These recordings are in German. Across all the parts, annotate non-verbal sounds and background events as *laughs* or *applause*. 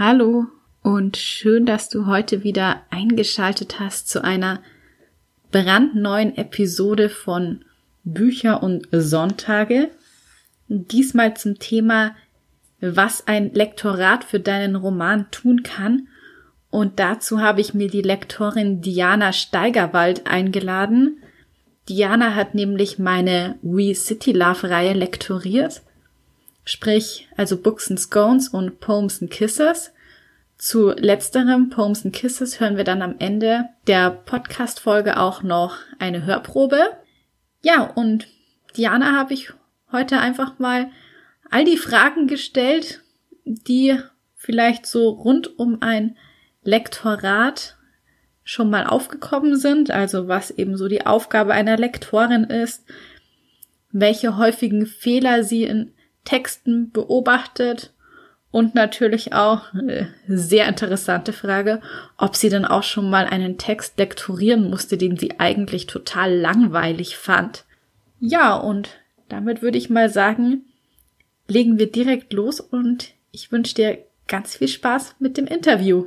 Hallo und schön, dass du heute wieder eingeschaltet hast zu einer brandneuen Episode von Bücher und Sonntage. Diesmal zum Thema, was ein Lektorat für deinen Roman tun kann. Und dazu habe ich mir die Lektorin Diana Steigerwald eingeladen. Diana hat nämlich meine We City Love Reihe lektoriert sprich also Books and Scones und Poems and Kisses. Zu letzterem Poems and Kisses hören wir dann am Ende der Podcast-Folge auch noch eine Hörprobe. Ja, und Diana habe ich heute einfach mal all die Fragen gestellt, die vielleicht so rund um ein Lektorat schon mal aufgekommen sind, also was eben so die Aufgabe einer Lektorin ist, welche häufigen Fehler sie in Texten beobachtet und natürlich auch äh, sehr interessante Frage, ob sie dann auch schon mal einen Text lektorieren musste, den sie eigentlich total langweilig fand. Ja, und damit würde ich mal sagen, legen wir direkt los und ich wünsche dir ganz viel Spaß mit dem Interview.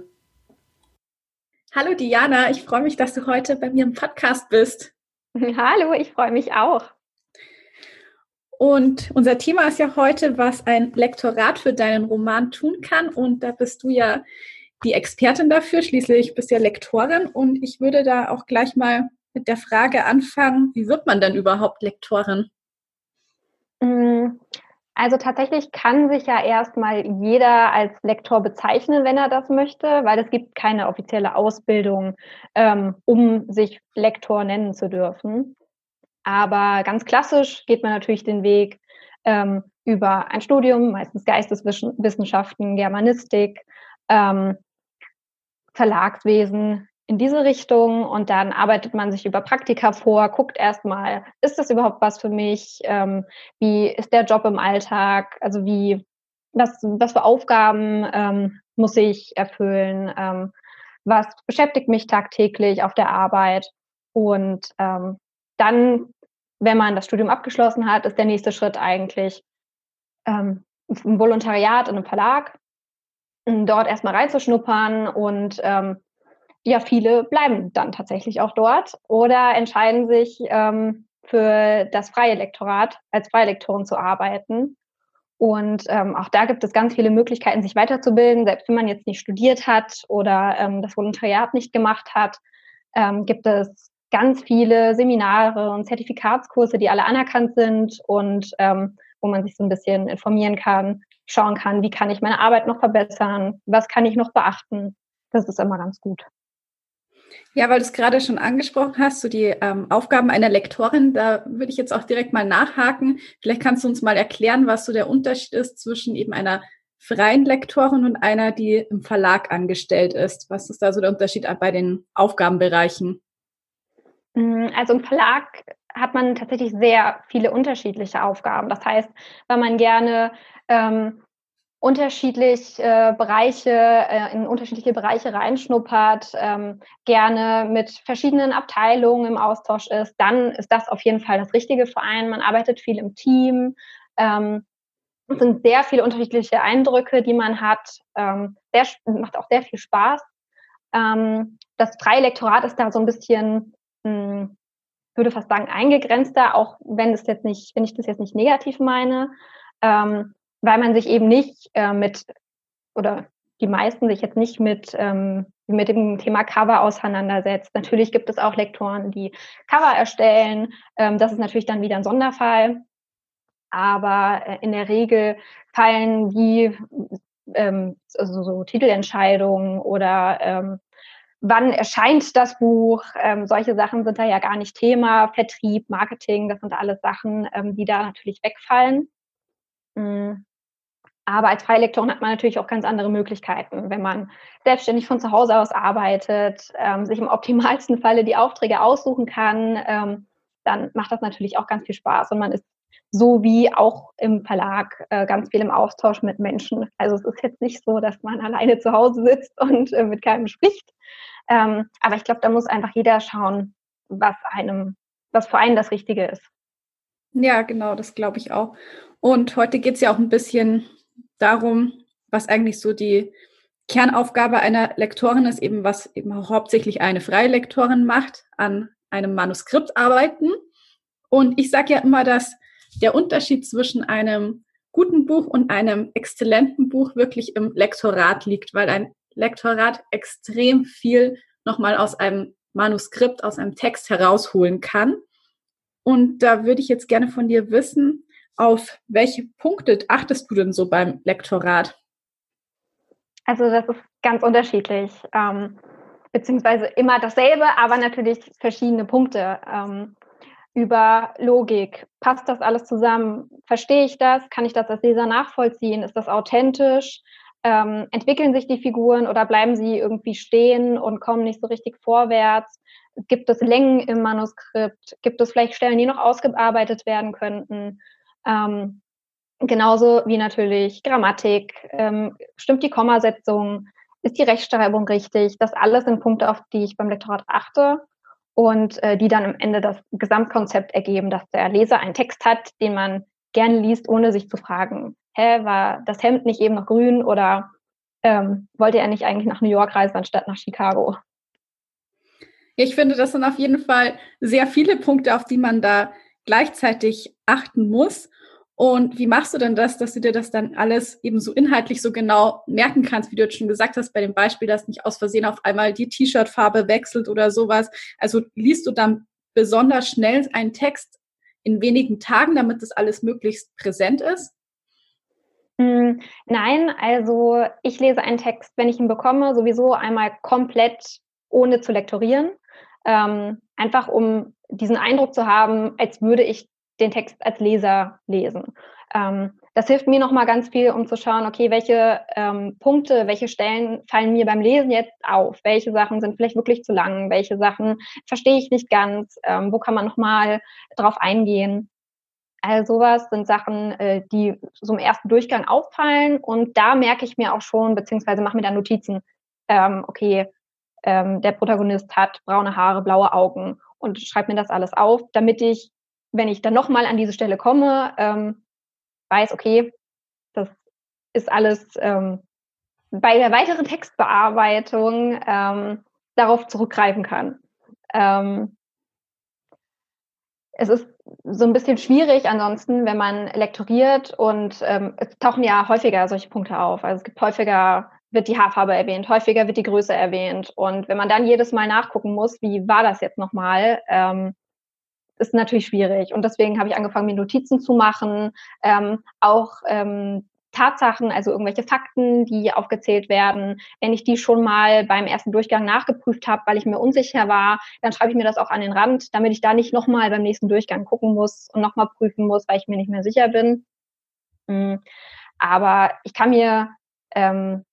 Hallo Diana, ich freue mich, dass du heute bei mir im Podcast bist. Hallo, ich freue mich auch. Und unser Thema ist ja heute, was ein Lektorat für deinen Roman tun kann. Und da bist du ja die Expertin dafür. Schließlich bist du ja Lektorin. Und ich würde da auch gleich mal mit der Frage anfangen, wie wird man denn überhaupt Lektorin? Mm, also tatsächlich kann sich ja erstmal jeder als Lektor bezeichnen, wenn er das möchte, weil es gibt keine offizielle Ausbildung, ähm, um sich Lektor nennen zu dürfen. Aber ganz klassisch geht man natürlich den Weg ähm, über ein Studium, meistens Geisteswissenschaften, Germanistik, ähm, Verlagswesen in diese Richtung und dann arbeitet man sich über Praktika vor, guckt erstmal, ist das überhaupt was für mich? Ähm, wie ist der Job im Alltag? Also wie, was, was für Aufgaben ähm, muss ich erfüllen? Ähm, was beschäftigt mich tagtäglich auf der Arbeit? Und ähm, dann, wenn man das Studium abgeschlossen hat, ist der nächste Schritt eigentlich ähm, ein Volontariat in einem Verlag, dort erstmal reinzuschnuppern und ähm, ja, viele bleiben dann tatsächlich auch dort oder entscheiden sich ähm, für das freie Lektorat als freie Lektorin zu arbeiten. Und ähm, auch da gibt es ganz viele Möglichkeiten, sich weiterzubilden. Selbst wenn man jetzt nicht studiert hat oder ähm, das Volontariat nicht gemacht hat, ähm, gibt es ganz viele Seminare und Zertifikatskurse, die alle anerkannt sind und ähm, wo man sich so ein bisschen informieren kann, schauen kann, wie kann ich meine Arbeit noch verbessern, was kann ich noch beachten. Das ist immer ganz gut. Ja, weil du es gerade schon angesprochen hast, so die ähm, Aufgaben einer Lektorin, da würde ich jetzt auch direkt mal nachhaken. Vielleicht kannst du uns mal erklären, was so der Unterschied ist zwischen eben einer freien Lektorin und einer, die im Verlag angestellt ist. Was ist da so der Unterschied bei den Aufgabenbereichen? Mm, also im Verlag hat man tatsächlich sehr viele unterschiedliche Aufgaben. Das heißt, wenn man gerne ähm, unterschiedlich äh, Bereiche, äh, in unterschiedliche Bereiche reinschnuppert, ähm, gerne mit verschiedenen Abteilungen im Austausch ist, dann ist das auf jeden Fall das richtige Verein. Man arbeitet viel im Team. Ähm, es sind sehr viele unterschiedliche Eindrücke, die man hat. Ähm, sehr, macht auch sehr viel Spaß. Ähm, das freie Lektorat ist da so ein bisschen hm, würde fast sagen, eingegrenzter, auch wenn es jetzt nicht, wenn ich das jetzt nicht negativ meine, ähm, weil man sich eben nicht äh, mit oder die meisten sich jetzt nicht mit, ähm, mit dem Thema Cover auseinandersetzt. Natürlich gibt es auch Lektoren, die Cover erstellen. Ähm, das ist natürlich dann wieder ein Sonderfall. Aber äh, in der Regel fallen die ähm, also so Titelentscheidungen oder ähm, wann erscheint das Buch? Ähm, solche Sachen sind da ja gar nicht Thema. Vertrieb, Marketing, das sind alles Sachen, ähm, die da natürlich wegfallen. Mhm. Aber als Freilektorin hat man natürlich auch ganz andere Möglichkeiten, wenn man selbstständig von zu Hause aus arbeitet, ähm, sich im optimalsten Falle die Aufträge aussuchen kann, ähm, dann macht das natürlich auch ganz viel Spaß und man ist so wie auch im Verlag äh, ganz viel im Austausch mit Menschen. Also es ist jetzt nicht so, dass man alleine zu Hause sitzt *laughs* und äh, mit keinem spricht. Ähm, aber ich glaube, da muss einfach jeder schauen, was einem, was für einen das Richtige ist. Ja, genau, das glaube ich auch. Und heute geht es ja auch ein bisschen darum, was eigentlich so die Kernaufgabe einer Lektorin ist, eben was eben hauptsächlich eine freie Lektorin macht, an einem Manuskript arbeiten. Und ich sage ja immer, dass der Unterschied zwischen einem guten Buch und einem exzellenten Buch wirklich im Lektorat liegt, weil ein Lektorat extrem viel nochmal aus einem Manuskript, aus einem Text herausholen kann. Und da würde ich jetzt gerne von dir wissen, auf welche Punkte achtest du denn so beim Lektorat? Also das ist ganz unterschiedlich, ähm, beziehungsweise immer dasselbe, aber natürlich verschiedene Punkte. Ähm, über Logik. Passt das alles zusammen? Verstehe ich das? Kann ich das als Leser nachvollziehen? Ist das authentisch? Ähm, entwickeln sich die Figuren oder bleiben sie irgendwie stehen und kommen nicht so richtig vorwärts? Gibt es Längen im Manuskript? Gibt es vielleicht Stellen, die noch ausgearbeitet werden könnten? Ähm, genauso wie natürlich Grammatik. Ähm, stimmt die Kommasetzung? Ist die Rechtschreibung richtig? Das alles sind Punkte, auf die ich beim Lektorat achte und äh, die dann am Ende das Gesamtkonzept ergeben, dass der Leser einen Text hat, den man gerne liest, ohne sich zu fragen, hä, war das Hemd nicht eben noch grün oder ähm, wollte er nicht eigentlich nach New York reisen anstatt nach Chicago? Ich finde, das sind auf jeden Fall sehr viele Punkte, auf die man da gleichzeitig achten muss. Und wie machst du denn das, dass du dir das dann alles eben so inhaltlich so genau merken kannst, wie du jetzt schon gesagt hast, bei dem Beispiel, dass nicht aus Versehen auf einmal die T-Shirt-Farbe wechselt oder sowas. Also liest du dann besonders schnell einen Text in wenigen Tagen, damit das alles möglichst präsent ist? Hm, nein, also ich lese einen Text, wenn ich ihn bekomme, sowieso einmal komplett ohne zu lektorieren. Ähm, einfach um diesen Eindruck zu haben, als würde ich den Text als Leser lesen. Ähm, das hilft mir nochmal ganz viel, um zu schauen, okay, welche ähm, Punkte, welche Stellen fallen mir beim Lesen jetzt auf? Welche Sachen sind vielleicht wirklich zu lang? Welche Sachen verstehe ich nicht ganz? Ähm, wo kann man nochmal drauf eingehen? All sowas sind Sachen, äh, die so im ersten Durchgang auffallen und da merke ich mir auch schon, beziehungsweise mache mir da Notizen, ähm, okay, ähm, der Protagonist hat braune Haare, blaue Augen und schreibe mir das alles auf, damit ich wenn ich dann nochmal an diese Stelle komme, ähm, weiß, okay, das ist alles ähm, bei der weiteren Textbearbeitung ähm, darauf zurückgreifen kann. Ähm, es ist so ein bisschen schwierig ansonsten, wenn man lektoriert und ähm, es tauchen ja häufiger solche Punkte auf. Also es gibt häufiger, wird die Haarfarbe erwähnt, häufiger wird die Größe erwähnt. Und wenn man dann jedes Mal nachgucken muss, wie war das jetzt nochmal, ähm, ist natürlich schwierig. Und deswegen habe ich angefangen, mir Notizen zu machen, ähm, auch ähm, Tatsachen, also irgendwelche Fakten, die aufgezählt werden. Wenn ich die schon mal beim ersten Durchgang nachgeprüft habe, weil ich mir unsicher war, dann schreibe ich mir das auch an den Rand, damit ich da nicht nochmal beim nächsten Durchgang gucken muss und nochmal prüfen muss, weil ich mir nicht mehr sicher bin. Mm, aber ich kann mir ähm,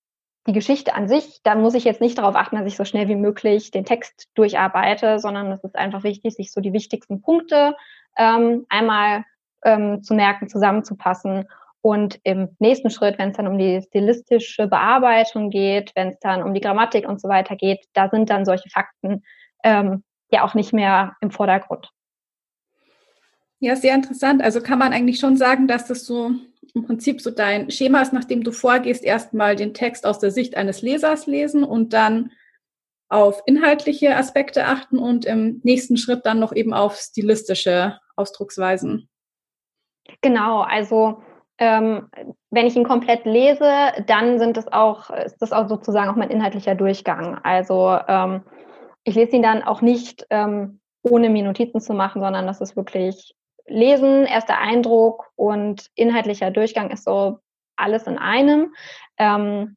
die Geschichte an sich, da muss ich jetzt nicht darauf achten, dass ich so schnell wie möglich den Text durcharbeite, sondern es ist einfach wichtig, sich so die wichtigsten Punkte ähm, einmal ähm, zu merken, zusammenzupassen und im nächsten Schritt, wenn es dann um die stilistische Bearbeitung geht, wenn es dann um die Grammatik und so weiter geht, da sind dann solche Fakten ähm, ja auch nicht mehr im Vordergrund. Ja, sehr interessant. Also kann man eigentlich schon sagen, dass das so im Prinzip so dein Schema ist, nachdem du vorgehst, erstmal den Text aus der Sicht eines Lesers lesen und dann auf inhaltliche Aspekte achten und im nächsten Schritt dann noch eben auf stilistische Ausdrucksweisen. Genau, also ähm, wenn ich ihn komplett lese, dann sind es auch, ist das auch sozusagen auch mein inhaltlicher Durchgang. Also ähm, ich lese ihn dann auch nicht ähm, ohne mir Notizen zu machen, sondern das ist wirklich Lesen, erster Eindruck und inhaltlicher Durchgang ist so alles in einem, ähm,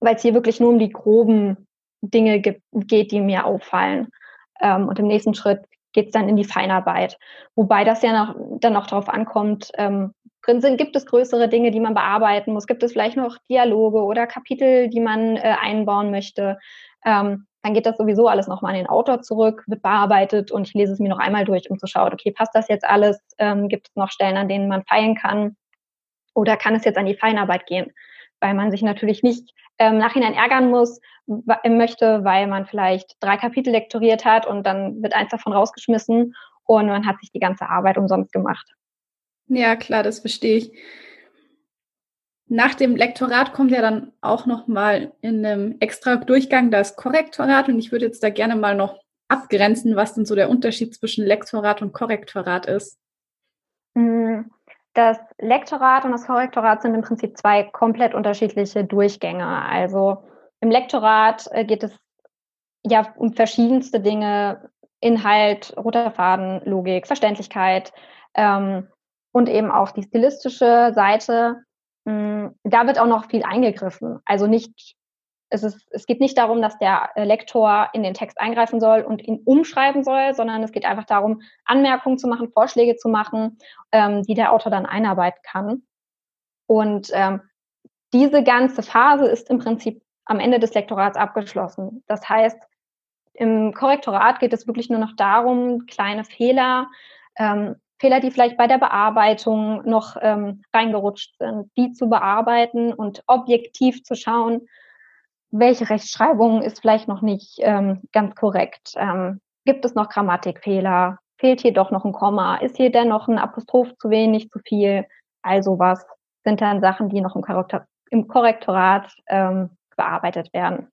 weil es hier wirklich nur um die groben Dinge gibt, geht, die mir auffallen. Ähm, und im nächsten Schritt geht es dann in die Feinarbeit. Wobei das ja noch, dann auch darauf ankommt, ähm, sind? Gibt es größere Dinge, die man bearbeiten muss? Gibt es vielleicht noch Dialoge oder Kapitel, die man äh, einbauen möchte? Ähm, dann geht das sowieso alles nochmal an den Autor zurück, wird bearbeitet und ich lese es mir noch einmal durch, um zu schauen, okay, passt das jetzt alles? Ähm, gibt es noch Stellen, an denen man feilen kann? Oder kann es jetzt an die Feinarbeit gehen? Weil man sich natürlich nicht ähm, nachhinein ärgern muss, möchte, weil man vielleicht drei Kapitel lektoriert hat und dann wird eins davon rausgeschmissen und man hat sich die ganze Arbeit umsonst gemacht. Ja, klar, das verstehe ich. Nach dem Lektorat kommt ja dann auch noch mal in einem extra Durchgang das Korrektorat und ich würde jetzt da gerne mal noch abgrenzen, was denn so der Unterschied zwischen Lektorat und Korrektorat ist. Hm, das Lektorat und das Korrektorat sind im Prinzip zwei komplett unterschiedliche Durchgänge. Also im Lektorat äh, geht es ja um verschiedenste Dinge, Inhalt, roter Faden, Logik, Verständlichkeit ähm, und eben auch die stilistische Seite. Hm, da wird auch noch viel eingegriffen. Also nicht, es, ist, es geht nicht darum, dass der Lektor in den Text eingreifen soll und ihn umschreiben soll, sondern es geht einfach darum, Anmerkungen zu machen, Vorschläge zu machen, ähm, die der Autor dann einarbeiten kann. Und ähm, diese ganze Phase ist im Prinzip am Ende des Lektorats abgeschlossen. Das heißt, im Korrektorat geht es wirklich nur noch darum, kleine Fehler ähm, Fehler, die vielleicht bei der Bearbeitung noch ähm, reingerutscht sind, die zu bearbeiten und objektiv zu schauen, welche Rechtschreibung ist vielleicht noch nicht ähm, ganz korrekt. Ähm, gibt es noch Grammatikfehler? Fehlt hier doch noch ein Komma? Ist hier denn noch ein Apostroph zu wenig, zu viel? Also was sind dann Sachen, die noch im, Korrektor im Korrektorat ähm, bearbeitet werden?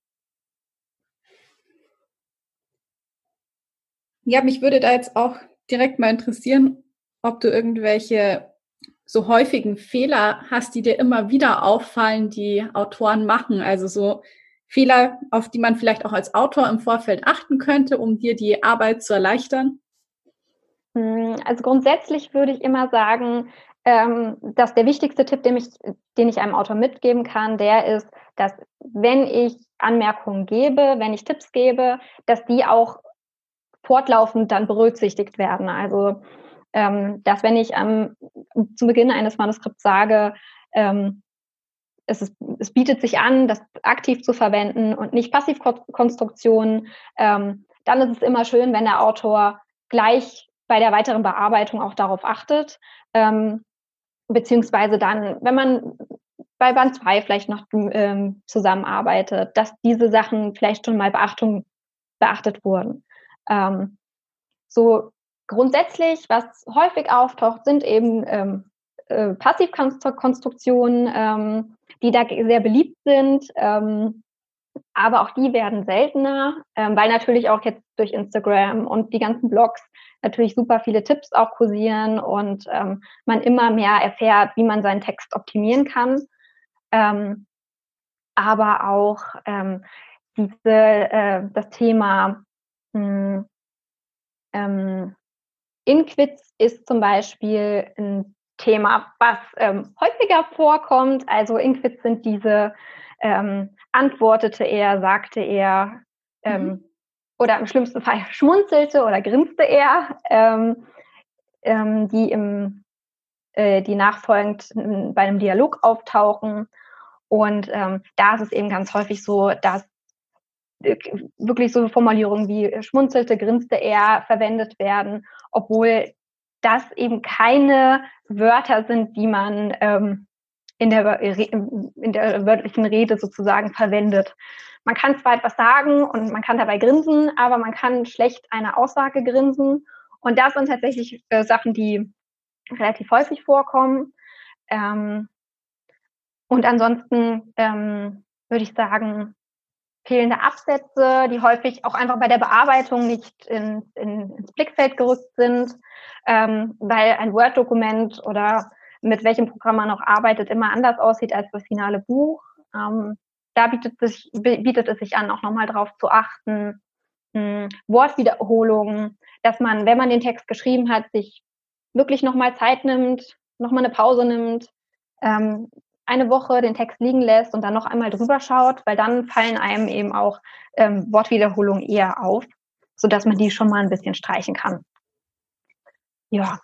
Ja, mich würde da jetzt auch direkt mal interessieren, ob du irgendwelche so häufigen Fehler hast, die dir immer wieder auffallen, die Autoren machen. Also so Fehler, auf die man vielleicht auch als Autor im Vorfeld achten könnte, um dir die Arbeit zu erleichtern? Hm, also grundsätzlich würde ich immer sagen, ähm, dass der wichtigste Tipp, den ich, den ich einem Autor mitgeben kann, der ist, dass wenn ich Anmerkungen gebe, wenn ich Tipps gebe, dass die auch fortlaufend dann berücksichtigt werden. Also ähm, dass wenn ich am, zu Beginn eines Manuskripts sage, ähm, es, ist, es bietet sich an, das aktiv zu verwenden und nicht Passivkonstruktionen, ähm, dann ist es immer schön, wenn der Autor gleich bei der weiteren Bearbeitung auch darauf achtet, ähm, beziehungsweise dann, wenn man bei Band 2 vielleicht noch ähm, zusammenarbeitet, dass diese Sachen vielleicht schon mal Beachtung, beachtet wurden. Ähm, so grundsätzlich, was häufig auftaucht, sind eben ähm, äh, Passivkonstruktionen, ähm, die da sehr beliebt sind. Ähm, aber auch die werden seltener, ähm, weil natürlich auch jetzt durch Instagram und die ganzen Blogs natürlich super viele Tipps auch kursieren und ähm, man immer mehr erfährt, wie man seinen Text optimieren kann. Ähm, aber auch ähm, diese, äh, das Thema mh, Inquids ist zum Beispiel ein Thema, was ähm, häufiger vorkommt. Also Inquids sind diese ähm, antwortete er, sagte er ähm, mhm. oder im schlimmsten Fall *laughs* schmunzelte oder grinste er, ähm, ähm, die im äh, die nachfolgend bei einem Dialog auftauchen. Und ähm, da ist es eben ganz häufig so, dass wirklich so Formulierungen wie schmunzelte, grinste er verwendet werden, obwohl das eben keine Wörter sind, die man ähm, in, der, in der wörtlichen Rede sozusagen verwendet. Man kann zwar etwas sagen und man kann dabei grinsen, aber man kann schlecht eine Aussage grinsen. Und das sind tatsächlich äh, Sachen, die relativ häufig vorkommen. Ähm, und ansonsten ähm, würde ich sagen, fehlende Absätze, die häufig auch einfach bei der Bearbeitung nicht in, in, ins Blickfeld gerückt sind, ähm, weil ein Word-Dokument oder mit welchem Programm man auch arbeitet, immer anders aussieht als das finale Buch. Ähm, da bietet, sich, bietet es sich an, auch nochmal drauf zu achten. Hm, Wortwiederholungen, dass man, wenn man den Text geschrieben hat, sich wirklich nochmal Zeit nimmt, nochmal eine Pause nimmt, ähm, eine Woche den Text liegen lässt und dann noch einmal drüber schaut, weil dann fallen einem eben auch ähm, Wortwiederholungen eher auf, sodass man die schon mal ein bisschen streichen kann. Ja.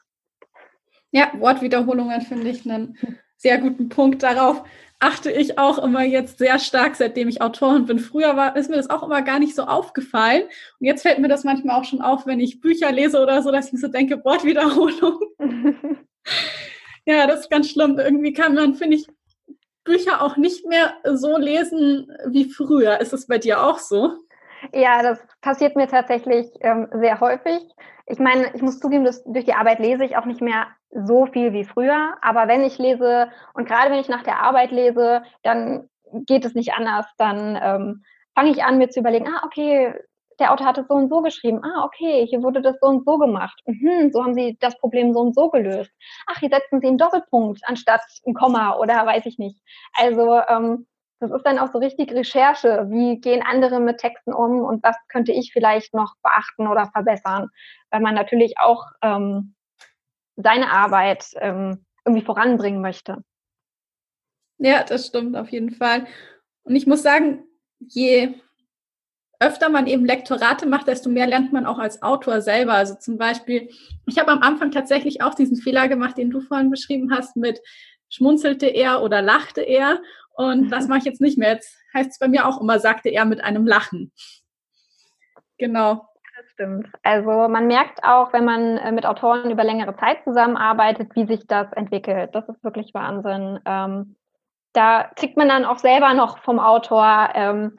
Ja, Wortwiederholungen finde ich einen sehr guten Punkt. Darauf achte ich auch immer jetzt sehr stark, seitdem ich Autorin bin. Früher war, ist mir das auch immer gar nicht so aufgefallen. Und jetzt fällt mir das manchmal auch schon auf, wenn ich Bücher lese oder so, dass ich so denke, Wortwiederholung. *laughs* ja, das ist ganz schlimm. Irgendwie kann man, finde ich, Bücher auch nicht mehr so lesen wie früher. Ist es bei dir auch so? Ja, das passiert mir tatsächlich ähm, sehr häufig. Ich meine, ich muss zugeben, dass durch die Arbeit lese ich auch nicht mehr so viel wie früher. Aber wenn ich lese und gerade wenn ich nach der Arbeit lese, dann geht es nicht anders. Dann ähm, fange ich an, mir zu überlegen, ah, okay, der Autor hat es so und so geschrieben. Ah, okay, hier wurde das so und so gemacht. Mhm, so haben sie das Problem so und so gelöst. Ach, hier setzen sie einen Doppelpunkt anstatt ein Komma oder weiß ich nicht. Also ähm, das ist dann auch so richtig Recherche. Wie gehen andere mit Texten um und was könnte ich vielleicht noch beachten oder verbessern? Weil man natürlich auch ähm, seine Arbeit ähm, irgendwie voranbringen möchte. Ja, das stimmt auf jeden Fall. Und ich muss sagen, je öfter man eben Lektorate macht, desto mehr lernt man auch als Autor selber. Also zum Beispiel, ich habe am Anfang tatsächlich auch diesen Fehler gemacht, den du vorhin beschrieben hast, mit schmunzelte er oder lachte er. Und das mache ich jetzt nicht mehr. Jetzt heißt es bei mir auch immer, sagte er mit einem Lachen. Genau. Das stimmt. Also man merkt auch, wenn man äh, mit Autoren über längere Zeit zusammenarbeitet, wie sich das entwickelt. Das ist wirklich Wahnsinn. Ähm, da kriegt man dann auch selber noch vom Autor ähm,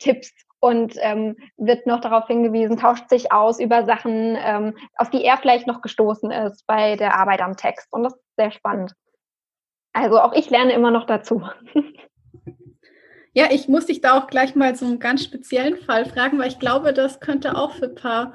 Tipps und ähm, wird noch darauf hingewiesen, tauscht sich aus über Sachen, ähm, auf die er vielleicht noch gestoßen ist bei der Arbeit am Text. Und das ist sehr spannend. Also auch ich lerne immer noch dazu. Ja, ich muss dich da auch gleich mal so einen ganz speziellen Fall fragen, weil ich glaube, das könnte auch für ein paar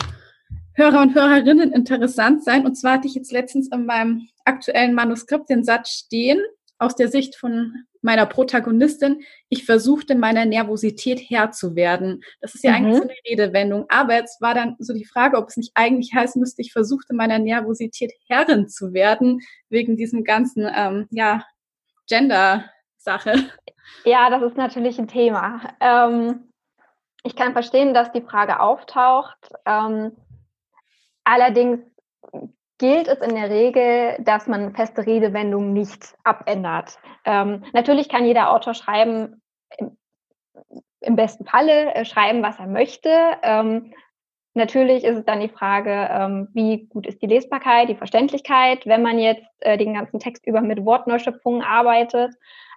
Hörer und Hörerinnen interessant sein. Und zwar hatte ich jetzt letztens in meinem aktuellen Manuskript den Satz stehen, aus der Sicht von meiner Protagonistin, ich versuchte meiner Nervosität Herr zu werden. Das ist ja mhm. eigentlich so eine Redewendung. Aber jetzt war dann so die Frage, ob es nicht eigentlich heißen müsste, ich versuchte meiner Nervosität Herrin zu werden, wegen diesem ganzen, ähm, ja, Gender-Sache. Ja, das ist natürlich ein Thema. Ähm, ich kann verstehen, dass die Frage auftaucht. Ähm, allerdings gilt es in der Regel, dass man feste Redewendungen nicht abändert. Ähm, natürlich kann jeder Autor schreiben, im, besten Falle äh, schreiben, was er möchte. Ähm, natürlich ist es dann die Frage, ähm, wie gut ist die Lesbarkeit, die Verständlichkeit, wenn man jetzt äh, den ganzen Text über mit Wortneuschöpfungen arbeitet.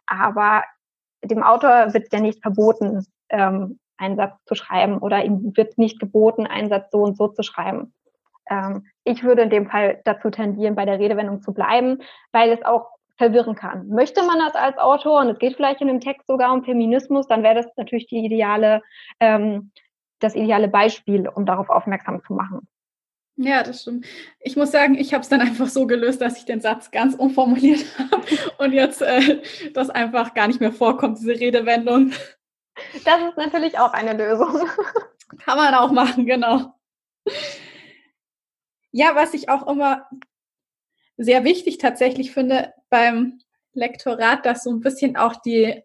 Aber dem Autor wird ja nicht verboten, ähm, einen Satz zu schreiben oder ihm wird nicht geboten, einen Satz so und so zu schreiben. Ähm, ich würde in dem Fall dazu tendieren, bei der Redewendung zu bleiben, weil es auch verwirren kann. Möchte man das als Autor und es geht vielleicht in dem Text sogar um Feminismus, dann wäre das natürlich die ideale, ähm, das ideale Beispiel, um darauf aufmerksam zu machen. Ja, das stimmt. Ich muss sagen, ich habe es dann einfach so gelöst, dass ich den Satz ganz umformuliert *laughs* habe und jetzt äh, das einfach gar nicht mehr vorkommt, diese Redewendung. Das ist natürlich auch eine Lösung. Kann man auch machen, genau. Ja, was ich auch immer sehr wichtig tatsächlich finde beim Lektorat, dass so ein bisschen auch die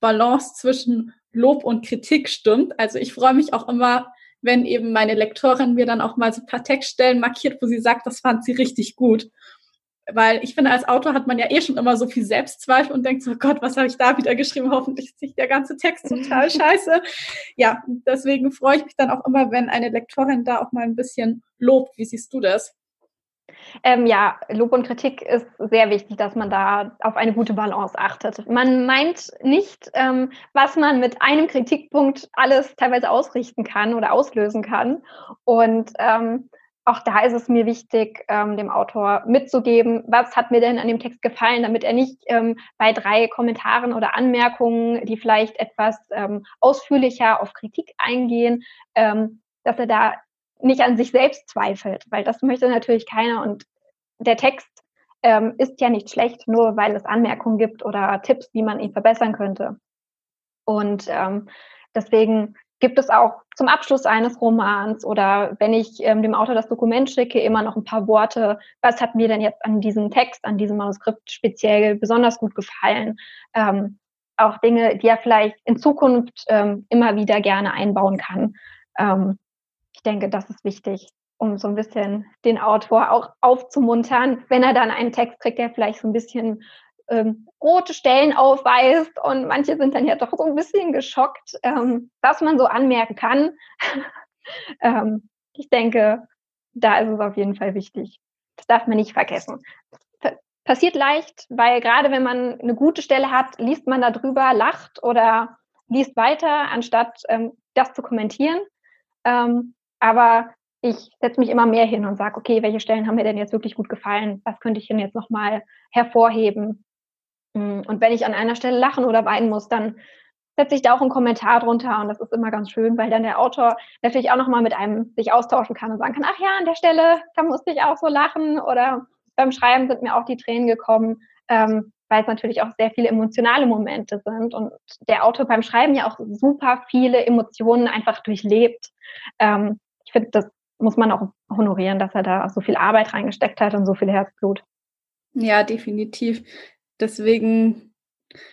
Balance zwischen Lob und Kritik stimmt. Also ich freue mich auch immer, wenn eben meine Lektorin mir dann auch mal so ein paar Textstellen markiert, wo sie sagt, das fand sie richtig gut. Weil ich finde, als Autor hat man ja eh schon immer so viel Selbstzweifel und denkt so, oh Gott, was habe ich da wieder geschrieben? Hoffentlich ist nicht der ganze Text total *laughs* scheiße. Ja, deswegen freue ich mich dann auch immer, wenn eine Lektorin da auch mal ein bisschen lobt. Wie siehst du das? Ähm, ja, Lob und Kritik ist sehr wichtig, dass man da auf eine gute Balance achtet. Man meint nicht, ähm, was man mit einem Kritikpunkt alles teilweise ausrichten kann oder auslösen kann. Und ähm, auch da ist es mir wichtig, ähm, dem Autor mitzugeben, was hat mir denn an dem Text gefallen, damit er nicht ähm, bei drei Kommentaren oder Anmerkungen, die vielleicht etwas ähm, ausführlicher auf Kritik eingehen, ähm, dass er da nicht an sich selbst zweifelt, weil das möchte natürlich keiner. Und der Text ähm, ist ja nicht schlecht, nur weil es Anmerkungen gibt oder Tipps, wie man ihn verbessern könnte. Und ähm, deswegen gibt es auch zum Abschluss eines Romans oder wenn ich ähm, dem Autor das Dokument schicke, immer noch ein paar Worte. Was hat mir denn jetzt an diesem Text, an diesem Manuskript speziell besonders gut gefallen? Ähm, auch Dinge, die er vielleicht in Zukunft ähm, immer wieder gerne einbauen kann. Ähm, denke, das ist wichtig. um so ein bisschen den Autor auch aufzumuntern, wenn er dann einen Text kriegt, der vielleicht so ein bisschen ähm, rote Stellen aufweist und manche sind dann ja doch so ein bisschen geschockt, ähm, was man so anmerken kann. *laughs* ähm, ich denke, da ist es auf jeden Fall wichtig. Das darf man nicht vergessen. Passiert leicht, weil gerade wenn man eine gute Stelle hat, liest man da drüber, lacht oder liest weiter, anstatt ähm, das zu kommentieren. Ähm, aber ich setze mich immer mehr hin und sage, okay, welche Stellen haben mir denn jetzt wirklich gut gefallen? Was könnte ich denn jetzt nochmal hervorheben? Mm, und wenn ich an einer Stelle lachen oder weinen muss, dann setze ich da auch einen Kommentar drunter und das ist immer ganz schön, weil dann der Autor natürlich auch nochmal mit einem sich austauschen kann und sagen kann, ach ja, an der Stelle, da musste ich auch so lachen oder beim Schreiben sind mir auch die Tränen gekommen, ähm, weil es natürlich auch sehr viele emotionale Momente sind und der Autor beim Schreiben ja auch super viele Emotionen einfach durchlebt. Ähm, ich finde, das muss man auch honorieren, dass er da so viel Arbeit reingesteckt hat und so viel Herzblut. Ja, definitiv. Deswegen,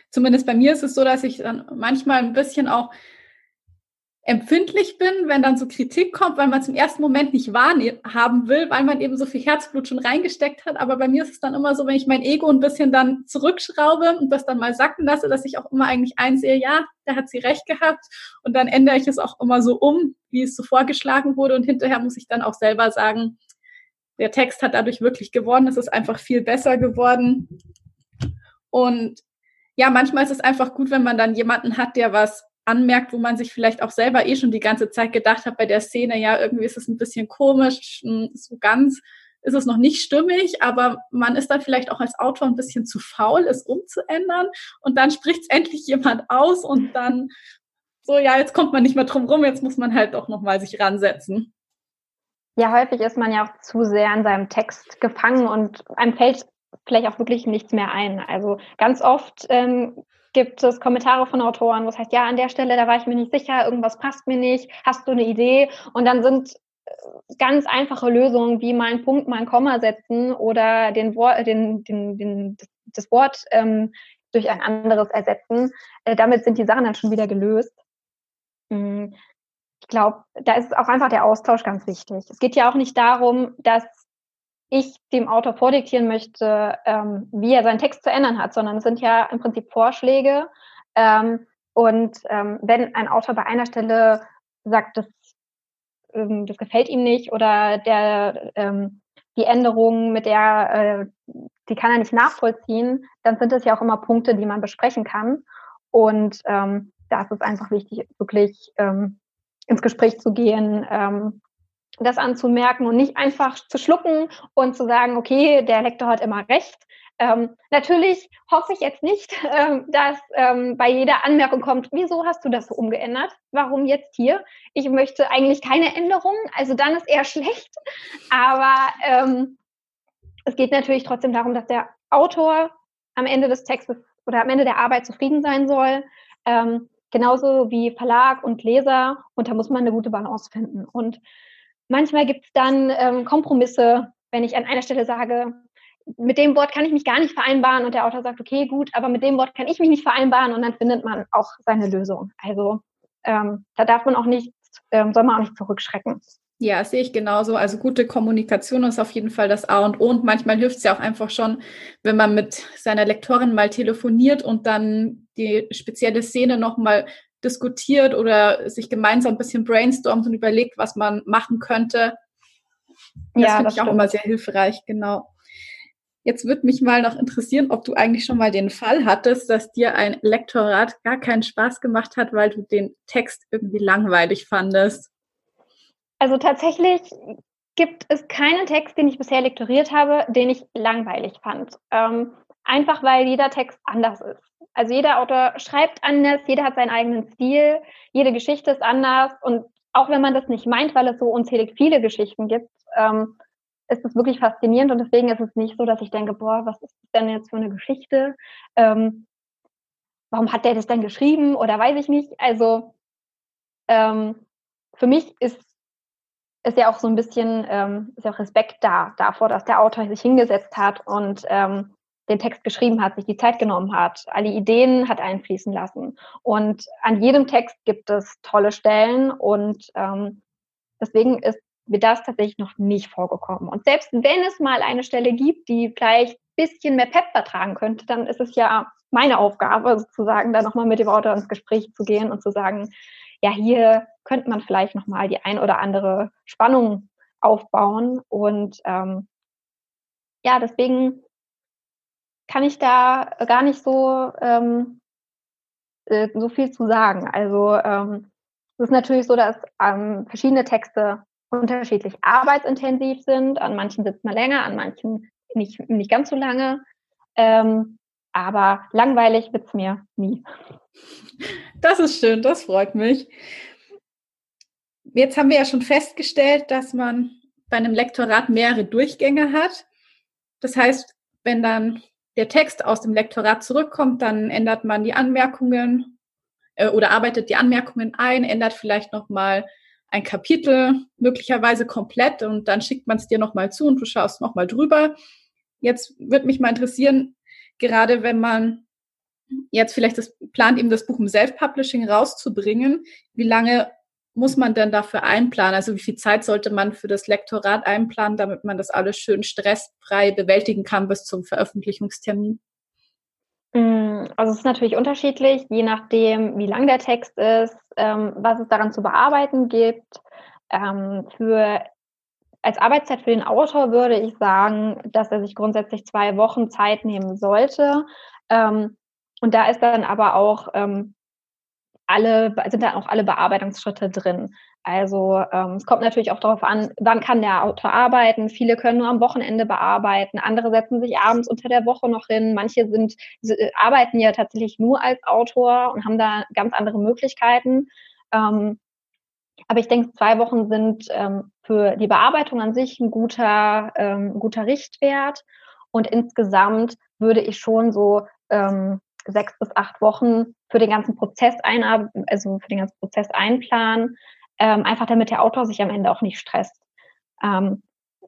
zumindest bei mir ist es so, dass ich dann manchmal ein bisschen auch empfindlich bin, wenn dann so Kritik kommt, weil man zum ersten Moment nicht wahrhaben will, weil man eben so viel Herzblut schon reingesteckt hat. Aber bei mir ist es dann immer so, wenn ich mein Ego ein bisschen dann zurückschraube und das dann mal sacken lasse, dass ich auch immer eigentlich einsehe, ja, da hat sie recht gehabt. Und dann ändere ich es auch immer so um, wie es so vorgeschlagen wurde. Und hinterher muss ich dann auch selber sagen, der Text hat dadurch wirklich gewonnen. Es ist einfach viel besser geworden. Und ja, manchmal ist es einfach gut, wenn man dann jemanden hat, der was anmerkt, wo man sich vielleicht auch selber eh schon die ganze Zeit gedacht hat bei der Szene, ja, irgendwie ist es ein bisschen komisch, hm, so ganz ist es noch nicht stimmig, aber man ist dann vielleicht auch als Autor ein bisschen zu faul, es umzuändern und dann spricht es *laughs* endlich jemand aus und dann so, ja, jetzt kommt man nicht mehr drum rum, jetzt muss man halt doch nochmal sich ransetzen. Ja, häufig ist man ja auch zu sehr in seinem Text gefangen und einem fällt vielleicht auch wirklich nichts mehr ein. Also ganz oft ähm, gibt es Kommentare von Autoren, wo es heißt, ja, an der Stelle, da war ich mir nicht sicher, irgendwas passt mir nicht, hast du eine Idee? Und dann sind äh, ganz einfache Lösungen wie mal einen Punkt, mal ein Komma setzen oder den Wort, den, den, den, das Wort ähm, durch ein anderes ersetzen. Äh, damit sind die Sachen dann schon wieder gelöst. Hm, ich glaube, da ist auch einfach der Austausch ganz wichtig. Es geht ja auch nicht darum, dass ich dem Autor vordiktieren möchte, ähm, wie er seinen Text zu ändern hat, sondern es sind ja im Prinzip Vorschläge. Ähm, und ähm, wenn ein Autor bei einer Stelle sagt, das, ähm, das gefällt ihm nicht oder der, ähm, die Änderung, mit der, äh, die kann er nicht nachvollziehen, dann sind es ja auch immer Punkte, die man besprechen kann. Und ähm, da ist es einfach wichtig, wirklich ins Gespräch zu gehen, das anzumerken und nicht einfach zu schlucken und zu sagen, okay, der Lektor hat immer recht. Ähm, natürlich hoffe ich jetzt nicht, *laughs* ähm, dass ähm, bei jeder Anmerkung kommt, wieso hast du das so umgeändert? Warum jetzt hier? Ich möchte eigentlich keine Änderungen, also dann ist eher *laughs* schlecht. Aber ähm, es geht natürlich trotzdem darum, dass der Autor am Ende des Textes oder am Ende der Arbeit zufrieden sein soll. Ähm, genauso wie Verlag und Leser. Und da muss man eine gute Balance finden. Und Manchmal gibt es dann ähm, Kompromisse, wenn ich an einer Stelle sage, mit dem Wort kann ich mich gar nicht vereinbaren und der Autor sagt, okay, gut, aber mit dem Wort kann ich mich nicht vereinbaren und dann findet man auch seine Lösung. Also ähm, da darf man auch nicht, ähm, soll man auch nicht zurückschrecken. Ja, sehe ich genauso. Also gute Kommunikation ist auf jeden Fall das A und O. Und manchmal hilft es ja auch einfach schon, wenn man mit seiner Lektorin mal telefoniert und dann die spezielle Szene nochmal diskutiert oder sich gemeinsam ein bisschen brainstormt und überlegt, was man machen könnte. Das ja, finde ich stimmt. auch immer sehr hilfreich, genau. Jetzt würde mich mal noch interessieren, ob du eigentlich schon mal den Fall hattest, dass dir ein Lektorat gar keinen Spaß gemacht hat, weil du den Text irgendwie langweilig fandest. Also tatsächlich gibt es keinen Text, den ich bisher lektoriert habe, den ich langweilig fand. Ähm, einfach weil jeder Text anders ist. Also jeder Autor schreibt anders, jeder hat seinen eigenen Stil, jede Geschichte ist anders und auch wenn man das nicht meint, weil es so unzählig viele Geschichten gibt, ähm, ist es wirklich faszinierend und deswegen ist es nicht so, dass ich denke, boah, was ist das denn jetzt für eine Geschichte? Ähm, warum hat der das denn geschrieben oder weiß ich nicht? Also ähm, für mich ist ist ja auch so ein bisschen ähm, ist ja auch Respekt da davor, dass der Autor sich hingesetzt hat und ähm, den Text geschrieben hat, sich die Zeit genommen hat, alle Ideen hat einfließen lassen. Und an jedem Text gibt es tolle Stellen und ähm, deswegen ist mir das tatsächlich noch nicht vorgekommen. Und selbst wenn es mal eine Stelle gibt, die vielleicht ein bisschen mehr Pep vertragen könnte, dann ist es ja meine Aufgabe sozusagen, da nochmal mit dem Autor ins Gespräch zu gehen und zu sagen, ja, hier könnte man vielleicht nochmal die ein oder andere Spannung aufbauen. Und ähm, ja, deswegen kann ich da gar nicht so, ähm, äh, so viel zu sagen. Also ähm, es ist natürlich so, dass ähm, verschiedene Texte unterschiedlich arbeitsintensiv sind. An manchen sitzt man länger, an manchen nicht, nicht ganz so lange. Ähm, aber langweilig wird's mir nie. Das ist schön, das freut mich. Jetzt haben wir ja schon festgestellt, dass man bei einem Lektorat mehrere Durchgänge hat. Das heißt, wenn dann der Text aus dem Lektorat zurückkommt, dann ändert man die Anmerkungen äh, oder arbeitet die Anmerkungen ein, ändert vielleicht nochmal ein Kapitel möglicherweise komplett und dann schickt man es dir nochmal zu und du schaust nochmal drüber. Jetzt würde mich mal interessieren, gerade wenn man jetzt vielleicht das plant, eben das Buch im Self-Publishing rauszubringen, wie lange muss man denn dafür einplanen? Also wie viel Zeit sollte man für das Lektorat einplanen, damit man das alles schön stressfrei bewältigen kann bis zum Veröffentlichungstermin? Mm, also es ist natürlich unterschiedlich, je nachdem, wie lang der Text ist, ähm, was es daran zu bearbeiten gibt. Ähm, für als Arbeitszeit für den Autor würde ich sagen, dass er sich grundsätzlich zwei Wochen Zeit nehmen sollte. Ähm, und da ist dann aber auch alle, sind dann auch alle Bearbeitungsschritte drin. Also ähm, es kommt natürlich auch darauf an, wann kann der Autor arbeiten. Viele können nur am Wochenende bearbeiten, andere setzen sich abends unter der Woche noch hin. Manche sind äh, arbeiten ja tatsächlich nur als Autor und haben da ganz andere Möglichkeiten. Ähm, aber ich denke, zwei Wochen sind ähm, für die Bearbeitung an sich ein guter, ähm, guter Richtwert. Und insgesamt würde ich schon so ähm, sechs bis acht Wochen für den ganzen Prozess ein, also für den ganzen Prozess einplanen, ähm, einfach damit der Autor sich am Ende auch nicht stresst. Ähm,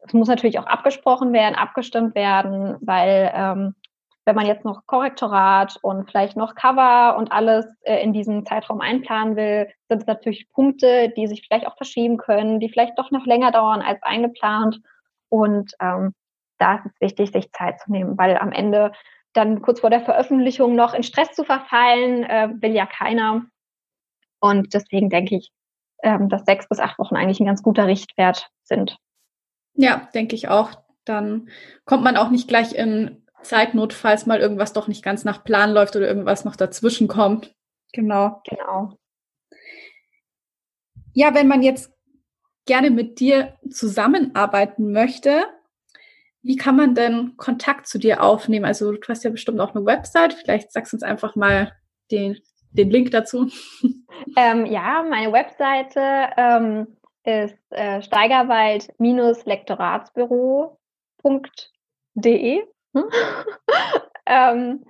es muss natürlich auch abgesprochen werden, abgestimmt werden, weil ähm, wenn man jetzt noch Korrektorat und vielleicht noch Cover und alles äh, in diesem Zeitraum einplanen will, sind es natürlich Punkte, die sich vielleicht auch verschieben können, die vielleicht doch noch länger dauern als eingeplant. Und ähm, da ist es wichtig, sich Zeit zu nehmen, weil am Ende dann kurz vor der Veröffentlichung noch in Stress zu verfallen, äh, will ja keiner. Und deswegen denke ich, ähm, dass sechs bis acht Wochen eigentlich ein ganz guter Richtwert sind. Ja, denke ich auch. Dann kommt man auch nicht gleich in Zeitnot, falls mal irgendwas doch nicht ganz nach Plan läuft oder irgendwas noch dazwischen kommt. Genau. Genau. Ja, wenn man jetzt gerne mit dir zusammenarbeiten möchte, wie kann man denn Kontakt zu dir aufnehmen? Also du hast ja bestimmt auch eine Website. Vielleicht sagst du uns einfach mal den, den Link dazu. *laughs* Ähm, ja, meine Webseite ähm, ist äh, steigerwald-lektoratsbüro.de. *laughs* ähm,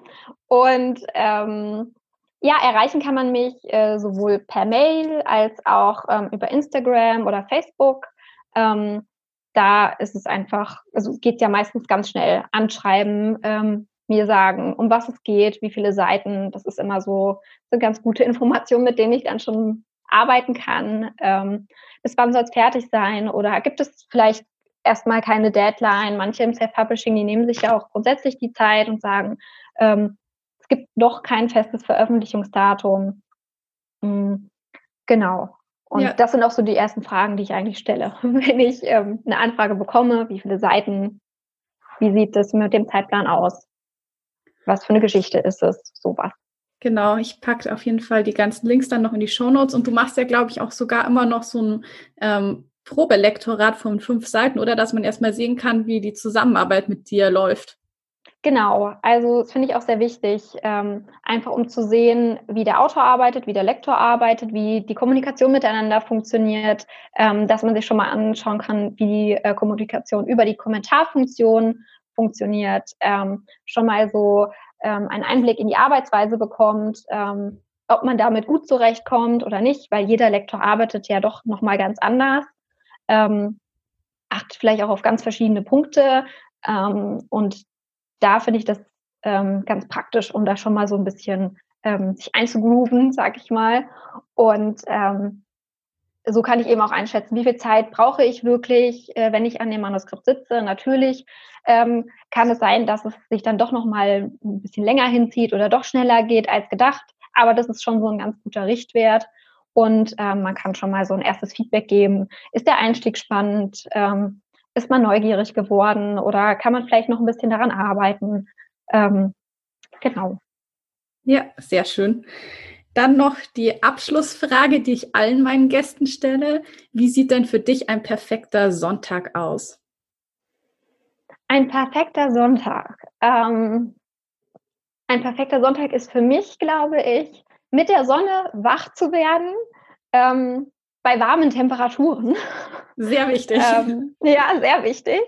und ähm, ja, erreichen kann man mich äh, sowohl per Mail als auch ähm, über Instagram oder Facebook. Ähm, da ist es einfach, also geht ja meistens ganz schnell anschreiben, ähm, mir sagen, um was es geht, wie viele Seiten. Das ist immer so, sind ganz gute *laughs* Informationen, mit denen ich dann schon arbeiten kann. Ähm, bis wann soll es fertig sein? Oder gibt es vielleicht erstmal keine Deadline. Manche im Self-Publishing, die nehmen sich ja auch grundsätzlich die Zeit und sagen, ähm, es gibt noch kein festes Veröffentlichungsdatum. Mhm, genau. Und ja. das sind auch so die ersten Fragen, die ich eigentlich stelle, *laughs* wenn ich ähm, eine Anfrage bekomme. Wie viele Seiten? Wie sieht es mit dem Zeitplan aus? Was für eine Geschichte ist es? Sowas. Genau, ich packe auf jeden Fall die ganzen Links dann noch in die Show Notes und du machst ja, glaube ich, auch sogar immer noch so ein ähm, Probelektorat von fünf Seiten oder dass man erstmal sehen kann, wie die Zusammenarbeit mit dir läuft. Genau, also das finde ich auch sehr wichtig, ähm, einfach um zu sehen, wie der Autor arbeitet, wie der Lektor arbeitet, wie die Kommunikation miteinander funktioniert, ähm, dass man sich schon mal anschauen kann, wie die äh, Kommunikation über die Kommentarfunktion funktioniert, ähm, schon mal so ähm, einen Einblick in die Arbeitsweise bekommt, ähm, ob man damit gut zurechtkommt oder nicht, weil jeder Lektor arbeitet ja doch nochmal ganz anders ähm, achtet vielleicht auch auf ganz verschiedene Punkte. Ähm, und da finde ich das ähm, ganz praktisch, um da schon mal so ein bisschen ähm, sich einzugrooven, sag ich mal. Und ähm, so kann ich eben auch einschätzen, wie viel Zeit brauche ich wirklich, äh, wenn ich an dem Manuskript sitze. Natürlich ähm, kann es sein, dass es sich dann doch noch mal ein bisschen länger hinzieht oder doch schneller geht als gedacht. Aber das ist schon so ein ganz guter Richtwert. Und ähm, man kann schon mal so ein erstes Feedback geben. Ist der Einstieg spannend? Ähm, ist man neugierig geworden? Oder kann man vielleicht noch ein bisschen daran arbeiten? Ähm, genau. Ja, sehr schön. Dann noch die Abschlussfrage, die ich allen meinen Gästen stelle. Wie sieht denn für dich ein perfekter Sonntag aus? Ein perfekter Sonntag. Ähm, ein perfekter Sonntag ist für mich, glaube ich, mit der Sonne wach zu werden, ähm, bei warmen Temperaturen. Sehr wichtig. ähm, ja, sehr wichtig.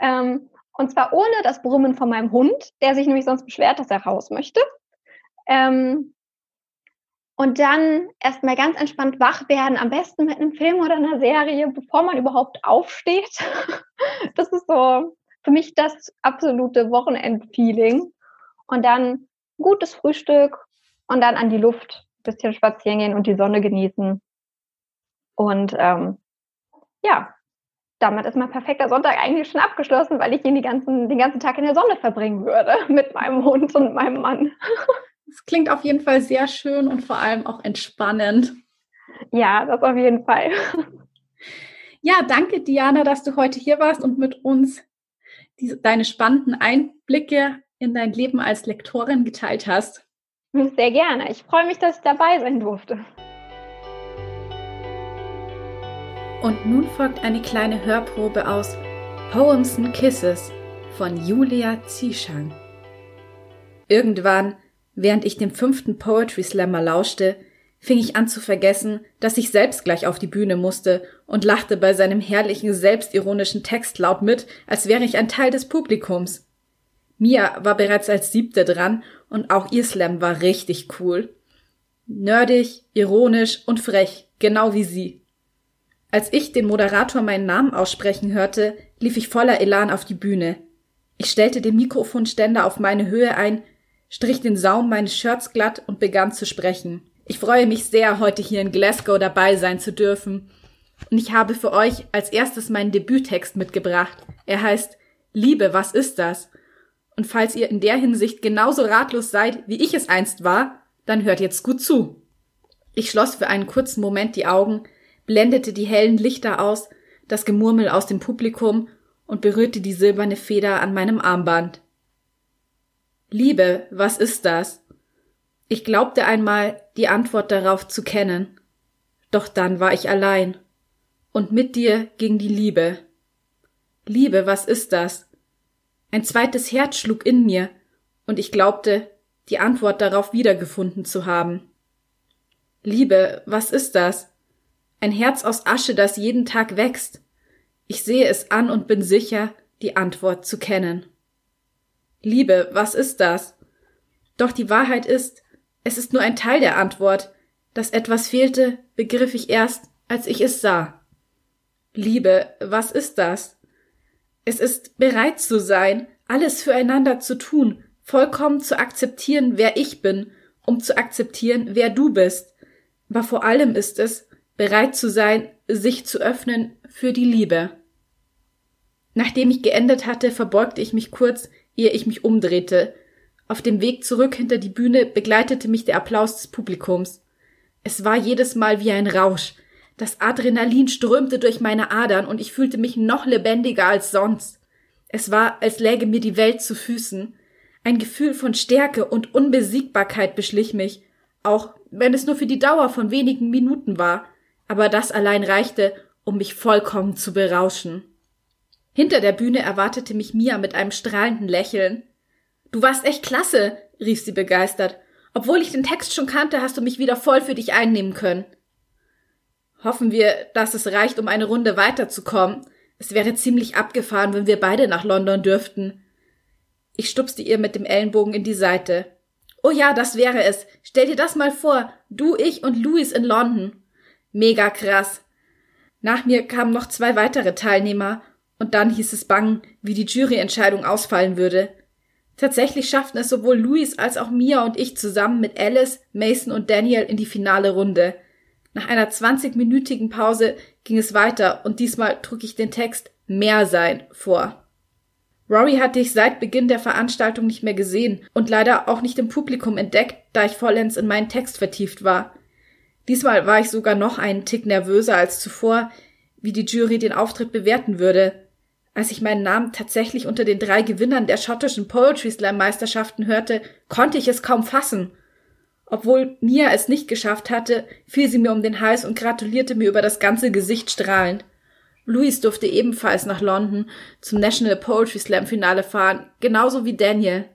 Ähm, und zwar ohne das Brummen von meinem Hund, der sich nämlich sonst beschwert, dass er raus möchte. Ähm, und dann erstmal ganz entspannt wach werden, am besten mit einem Film oder einer Serie, bevor man überhaupt aufsteht. *laughs* Das ist so für mich das absolute Wochenendfeeling. Und dann gutes Frühstück und dann an die Luft, bisschen spazieren gehen und die Sonne genießen. Und ähm, ja, damit ist mein perfekter Sonntag eigentlich schon abgeschlossen, weil ich ihn ganzen, den ganzen Tag in der Sonne verbringen würde *laughs* mit meinem Hund und meinem Mann. *laughs* Es klingt auf jeden Fall sehr schön und vor allem auch entspannend. Ja, das auf jeden Fall. *laughs* Ja, danke Diana, dass du heute hier warst und mit uns die, deine spannenden Einblicke in dein Leben als Lektorin geteilt hast. Sehr gerne. Ich freue mich, dass ich dabei sein durfte. Und nun folgt eine kleine Hörprobe aus Poems and Kisses von Julia Zieschan. Irgendwann, während ich dem fünften Poetry Slammer lauschte, fing ich an zu vergessen, dass ich selbst gleich auf die Bühne musste und lachte bei seinem herrlichen, selbstironischen Text laut mit, als wäre ich ein Teil des Publikums. Mia war bereits als Siebte dran und auch ihr Slam war richtig cool. Nerdig, ironisch und frech, genau wie sie. Als ich den Moderator meinen Namen aussprechen hörte, lief ich voller Elan auf die Bühne. Ich stellte den Mikrofonständer auf meine Höhe ein, strich den Saum meines Shirts glatt und begann zu sprechen. Ich freue mich sehr, heute hier in Glasgow dabei sein zu dürfen. Und ich habe für euch als erstes meinen Debüttext mitgebracht. Er heißt Liebe, was ist das? Und falls ihr in der Hinsicht genauso ratlos seid, wie ich es einst war, dann hört jetzt gut zu. Ich schloss für einen kurzen Moment die Augen, blendete die hellen Lichter aus, das Gemurmel aus dem Publikum und berührte die silberne Feder an meinem Armband. Liebe, was ist das? Ich glaubte einmal, die Antwort darauf zu kennen. Doch dann war ich allein. Und mit dir ging die Liebe. Liebe, was ist das? Ein zweites Herz schlug in mir, und ich glaubte, die Antwort darauf wiedergefunden zu haben. Liebe, was ist das? Ein Herz aus Asche, das jeden Tag wächst. Ich sehe es an und bin sicher, die Antwort zu kennen. Liebe, was ist das? Doch die Wahrheit ist, es ist nur ein Teil der Antwort. Dass etwas fehlte, begriff ich erst, als ich es sah. Liebe, was ist das? Es ist bereit zu sein, alles füreinander zu tun, vollkommen zu akzeptieren, wer ich bin, um zu akzeptieren, wer du bist. Aber vor allem ist es, bereit zu sein, sich zu öffnen für die Liebe. Nachdem ich geendet hatte, verbeugte ich mich kurz, ehe ich mich umdrehte, auf dem Weg zurück hinter die Bühne begleitete mich der Applaus des Publikums. Es war jedes Mal wie ein Rausch. Das Adrenalin strömte durch meine Adern und ich fühlte mich noch lebendiger als sonst. Es war, als läge mir die Welt zu Füßen. Ein Gefühl von Stärke und Unbesiegbarkeit beschlich mich, auch wenn es nur für die Dauer von wenigen Minuten war, aber das allein reichte, um mich vollkommen zu berauschen. Hinter der Bühne erwartete mich Mia mit einem strahlenden Lächeln. Du warst echt klasse, rief sie begeistert. Obwohl ich den Text schon kannte, hast du mich wieder voll für dich einnehmen können. Hoffen wir, dass es reicht, um eine Runde weiterzukommen. Es wäre ziemlich abgefahren, wenn wir beide nach London dürften. Ich stupste ihr mit dem Ellenbogen in die Seite. Oh ja, das wäre es. Stell dir das mal vor. Du, ich und Louis in London. Mega krass. Nach mir kamen noch zwei weitere Teilnehmer, und dann hieß es bang, wie die Juryentscheidung ausfallen würde. Tatsächlich schafften es sowohl Louis als auch Mia und ich zusammen mit Alice, Mason und Daniel in die finale Runde. Nach einer 20-minütigen Pause ging es weiter und diesmal trug ich den Text Mehr sein vor. Rory hatte ich seit Beginn der Veranstaltung nicht mehr gesehen und leider auch nicht im Publikum entdeckt, da ich vollends in meinen Text vertieft war. Diesmal war ich sogar noch einen Tick nervöser als zuvor, wie die Jury den Auftritt bewerten würde. Als ich meinen Namen tatsächlich unter den drei Gewinnern der schottischen Poetry Slam Meisterschaften hörte, konnte ich es kaum fassen. Obwohl Mia es nicht geschafft hatte, fiel sie mir um den Hals und gratulierte mir über das ganze Gesicht strahlend. Louis durfte ebenfalls nach London zum National Poetry Slam Finale fahren, genauso wie Daniel.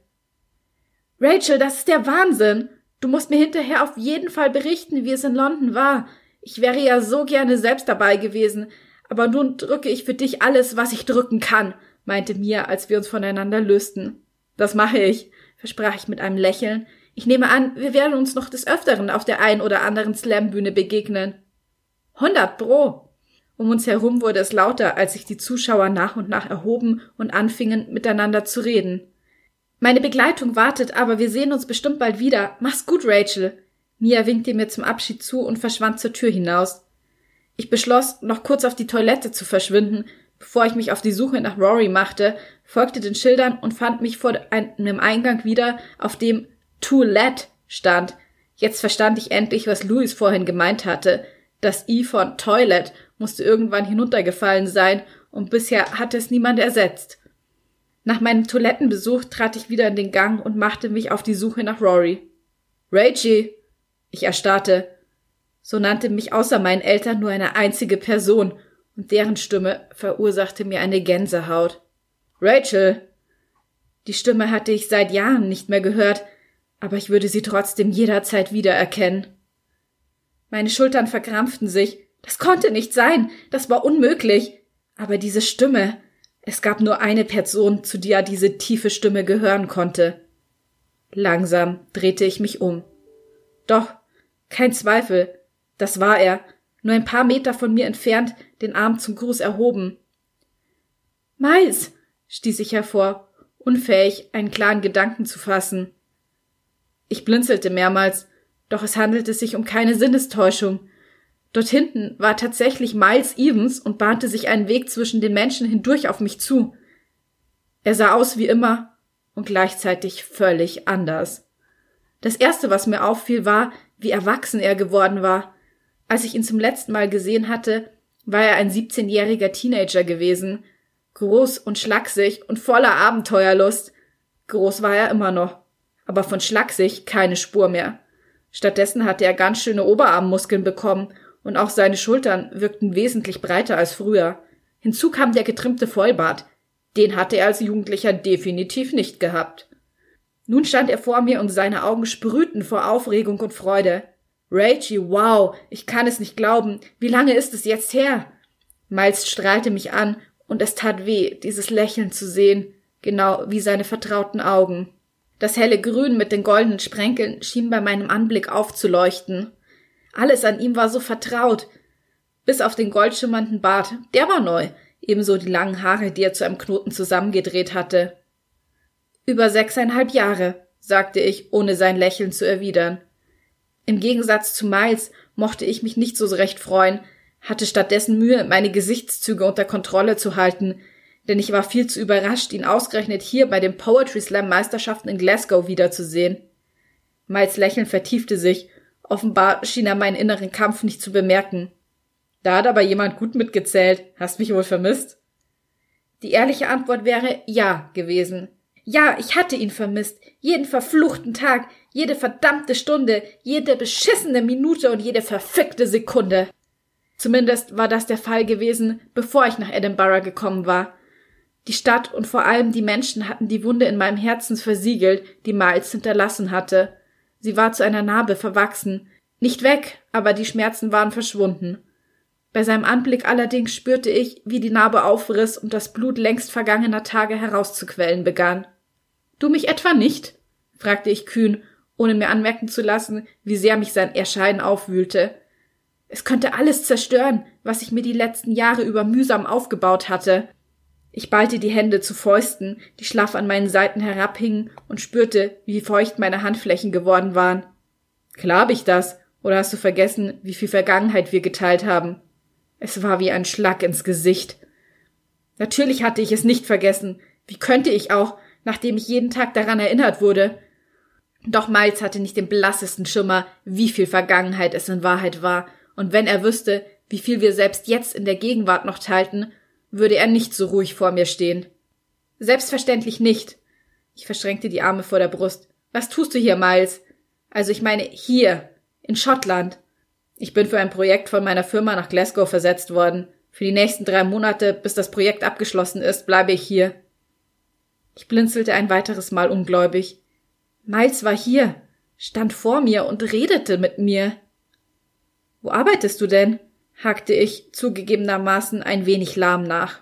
Rachel, das ist der Wahnsinn! Du musst mir hinterher auf jeden Fall berichten, wie es in London war. Ich wäre ja so gerne selbst dabei gewesen, aber nun drücke ich für dich alles, was ich drücken kann, meinte Mia, als wir uns voneinander lösten. Das mache ich, versprach ich mit einem Lächeln. Ich nehme an, wir werden uns noch des Öfteren auf der ein oder anderen Slam-Bühne begegnen. Hundert Pro! Um uns herum wurde es lauter, als sich die Zuschauer nach und nach erhoben und anfingen, miteinander zu reden. Meine Begleitung wartet, aber wir sehen uns bestimmt bald wieder. Mach's gut, Rachel. Mia winkte mir zum Abschied zu und verschwand zur Tür hinaus. Ich beschloss, noch kurz auf die Toilette zu verschwinden, bevor ich mich auf die Suche nach Rory machte, folgte den Schildern und fand mich vor einem Eingang wieder, auf dem To Let stand. Jetzt verstand ich endlich, was Louis vorhin gemeint hatte. Das I von Toilet musste irgendwann hinuntergefallen sein und bisher hatte es niemand ersetzt. Nach meinem Toilettenbesuch trat ich wieder in den Gang und machte mich auf die Suche nach Rory. Rachie! Ich erstarrte. So nannte mich außer meinen Eltern nur eine einzige Person, und deren Stimme verursachte mir eine Gänsehaut. Rachel! Die Stimme hatte ich seit Jahren nicht mehr gehört, aber ich würde sie trotzdem jederzeit wiedererkennen. Meine Schultern verkrampften sich. Das konnte nicht sein. Das war unmöglich. Aber diese Stimme. Es gab nur eine Person, zu der diese tiefe Stimme gehören konnte. Langsam drehte ich mich um. Doch, kein Zweifel, das war er, nur ein paar Meter von mir entfernt, den Arm zum Gruß erhoben. Miles, stieß ich hervor, unfähig, einen klaren Gedanken zu fassen. Ich blinzelte mehrmals, doch es handelte sich um keine Sinnestäuschung. Dort hinten war tatsächlich Miles Evans und bahnte sich einen Weg zwischen den Menschen hindurch auf mich zu. Er sah aus wie immer und gleichzeitig völlig anders. Das erste, was mir auffiel, war, wie erwachsen er geworden war. Als ich ihn zum letzten Mal gesehen hatte, war er ein 17-jähriger Teenager gewesen, groß und schlaksig und voller Abenteuerlust. Groß war er immer noch, aber von schlaksig keine Spur mehr. Stattdessen hatte er ganz schöne Oberarmmuskeln bekommen und auch seine Schultern wirkten wesentlich breiter als früher. Hinzu kam der getrimmte Vollbart. Den hatte er als Jugendlicher definitiv nicht gehabt. Nun stand er vor mir und seine Augen sprühten vor Aufregung und Freude. Rachie, wow, ich kann es nicht glauben. Wie lange ist es jetzt her? Miles strahlte mich an und es tat weh, dieses Lächeln zu sehen, genau wie seine vertrauten Augen. Das helle Grün mit den goldenen Sprenkeln schien bei meinem Anblick aufzuleuchten. Alles an ihm war so vertraut. Bis auf den goldschimmernden Bart, der war neu, ebenso die langen Haare, die er zu einem Knoten zusammengedreht hatte. Über sechseinhalb Jahre, sagte ich, ohne sein Lächeln zu erwidern. Im Gegensatz zu Miles mochte ich mich nicht so recht freuen, hatte stattdessen Mühe, meine Gesichtszüge unter Kontrolle zu halten, denn ich war viel zu überrascht, ihn ausgerechnet hier bei den Poetry Slam Meisterschaften in Glasgow wiederzusehen. Miles Lächeln vertiefte sich Offenbar schien er meinen inneren Kampf nicht zu bemerken. Da hat aber jemand gut mitgezählt. Hast mich wohl vermisst? Die ehrliche Antwort wäre ja gewesen. Ja, ich hatte ihn vermisst. Jeden verfluchten Tag, jede verdammte Stunde, jede beschissene Minute und jede verfickte Sekunde. Zumindest war das der Fall gewesen, bevor ich nach Edinburgh gekommen war. Die Stadt und vor allem die Menschen hatten die Wunde in meinem Herzen versiegelt, die Miles hinterlassen hatte. Sie war zu einer Narbe verwachsen. Nicht weg, aber die Schmerzen waren verschwunden. Bei seinem Anblick allerdings spürte ich, wie die Narbe aufriss und das Blut längst vergangener Tage herauszuquellen begann. Du mich etwa nicht? fragte ich kühn, ohne mir anmerken zu lassen, wie sehr mich sein Erscheinen aufwühlte. Es könnte alles zerstören, was ich mir die letzten Jahre über mühsam aufgebaut hatte. Ich ballte die Hände zu Fäusten, die schlaff an meinen Seiten herabhingen, und spürte, wie feucht meine Handflächen geworden waren. Klar hab ich das, Oder hast du vergessen, wie viel Vergangenheit wir geteilt haben? Es war wie ein Schlag ins Gesicht. Natürlich hatte ich es nicht vergessen. Wie könnte ich auch, nachdem ich jeden Tag daran erinnert wurde? Doch Miles hatte nicht den blassesten Schimmer, wie viel Vergangenheit es in Wahrheit war, und wenn er wüsste, wie viel wir selbst jetzt in der Gegenwart noch teilten, würde er nicht so ruhig vor mir stehen. Selbstverständlich nicht. Ich verschränkte die Arme vor der Brust. Was tust du hier, Miles? Also ich meine hier, in Schottland. Ich bin für ein Projekt von meiner Firma nach Glasgow versetzt worden. Für die nächsten drei Monate, bis das Projekt abgeschlossen ist, bleibe ich hier. Ich blinzelte ein weiteres Mal ungläubig. Miles war hier, stand vor mir und redete mit mir. Wo arbeitest du denn? Hakte ich zugegebenermaßen ein wenig lahm nach.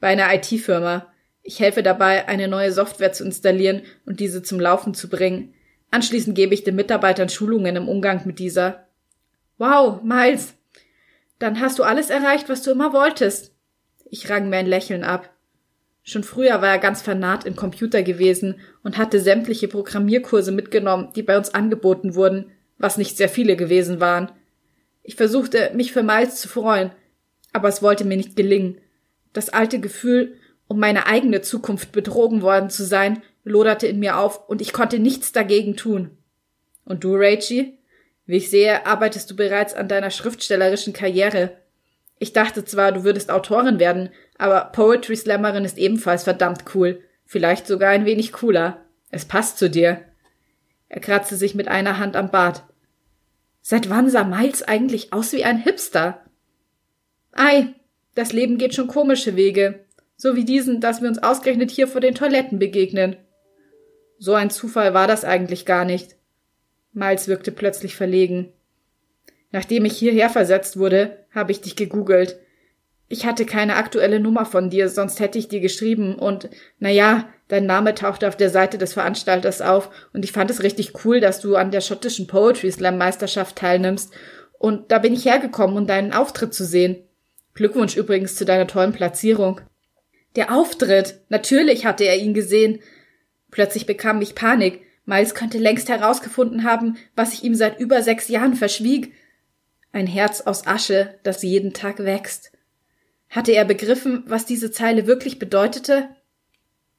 Bei einer IT-Firma. Ich helfe dabei, eine neue Software zu installieren und diese zum Laufen zu bringen. Anschließend gebe ich den Mitarbeitern Schulungen im Umgang mit dieser. Wow, Miles. Dann hast du alles erreicht, was du immer wolltest. Ich rang mir ein Lächeln ab. Schon früher war er ganz vernarrt im Computer gewesen und hatte sämtliche Programmierkurse mitgenommen, die bei uns angeboten wurden, was nicht sehr viele gewesen waren. Ich versuchte, mich für Miles zu freuen, aber es wollte mir nicht gelingen. Das alte Gefühl, um meine eigene Zukunft betrogen worden zu sein, loderte in mir auf und ich konnte nichts dagegen tun. Und du, Rachie? Wie ich sehe, arbeitest du bereits an deiner schriftstellerischen Karriere. Ich dachte zwar, du würdest Autorin werden, aber Poetry Slammerin ist ebenfalls verdammt cool. Vielleicht sogar ein wenig cooler. Es passt zu dir. Er kratzte sich mit einer Hand am Bart. Seit wann sah Miles eigentlich aus wie ein Hipster? Ei, das Leben geht schon komische Wege. So wie diesen, dass wir uns ausgerechnet hier vor den Toiletten begegnen. So ein Zufall war das eigentlich gar nicht. Miles wirkte plötzlich verlegen. Nachdem ich hierher versetzt wurde, habe ich dich gegoogelt. Ich hatte keine aktuelle Nummer von dir, sonst hätte ich dir geschrieben und, na ja, dein Name tauchte auf der Seite des Veranstalters auf und ich fand es richtig cool, dass du an der schottischen Poetry Slam Meisterschaft teilnimmst und da bin ich hergekommen, um deinen Auftritt zu sehen. Glückwunsch übrigens zu deiner tollen Platzierung. Der Auftritt! Natürlich hatte er ihn gesehen. Plötzlich bekam ich Panik. Miles könnte längst herausgefunden haben, was ich ihm seit über sechs Jahren verschwieg. Ein Herz aus Asche, das jeden Tag wächst. Hatte er begriffen, was diese Zeile wirklich bedeutete?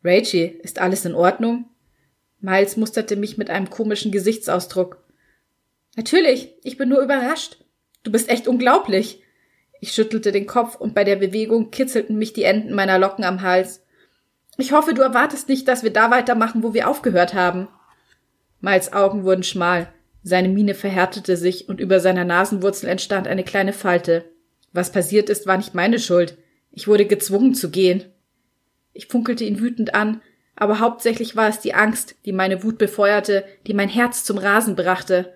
Rachie, ist alles in Ordnung? Miles musterte mich mit einem komischen Gesichtsausdruck. Natürlich, ich bin nur überrascht. Du bist echt unglaublich. Ich schüttelte den Kopf und bei der Bewegung kitzelten mich die Enden meiner Locken am Hals. Ich hoffe, du erwartest nicht, dass wir da weitermachen, wo wir aufgehört haben. Miles Augen wurden schmal, seine Miene verhärtete sich und über seiner Nasenwurzel entstand eine kleine Falte. Was passiert ist, war nicht meine Schuld. Ich wurde gezwungen zu gehen. Ich funkelte ihn wütend an, aber hauptsächlich war es die Angst, die meine Wut befeuerte, die mein Herz zum Rasen brachte.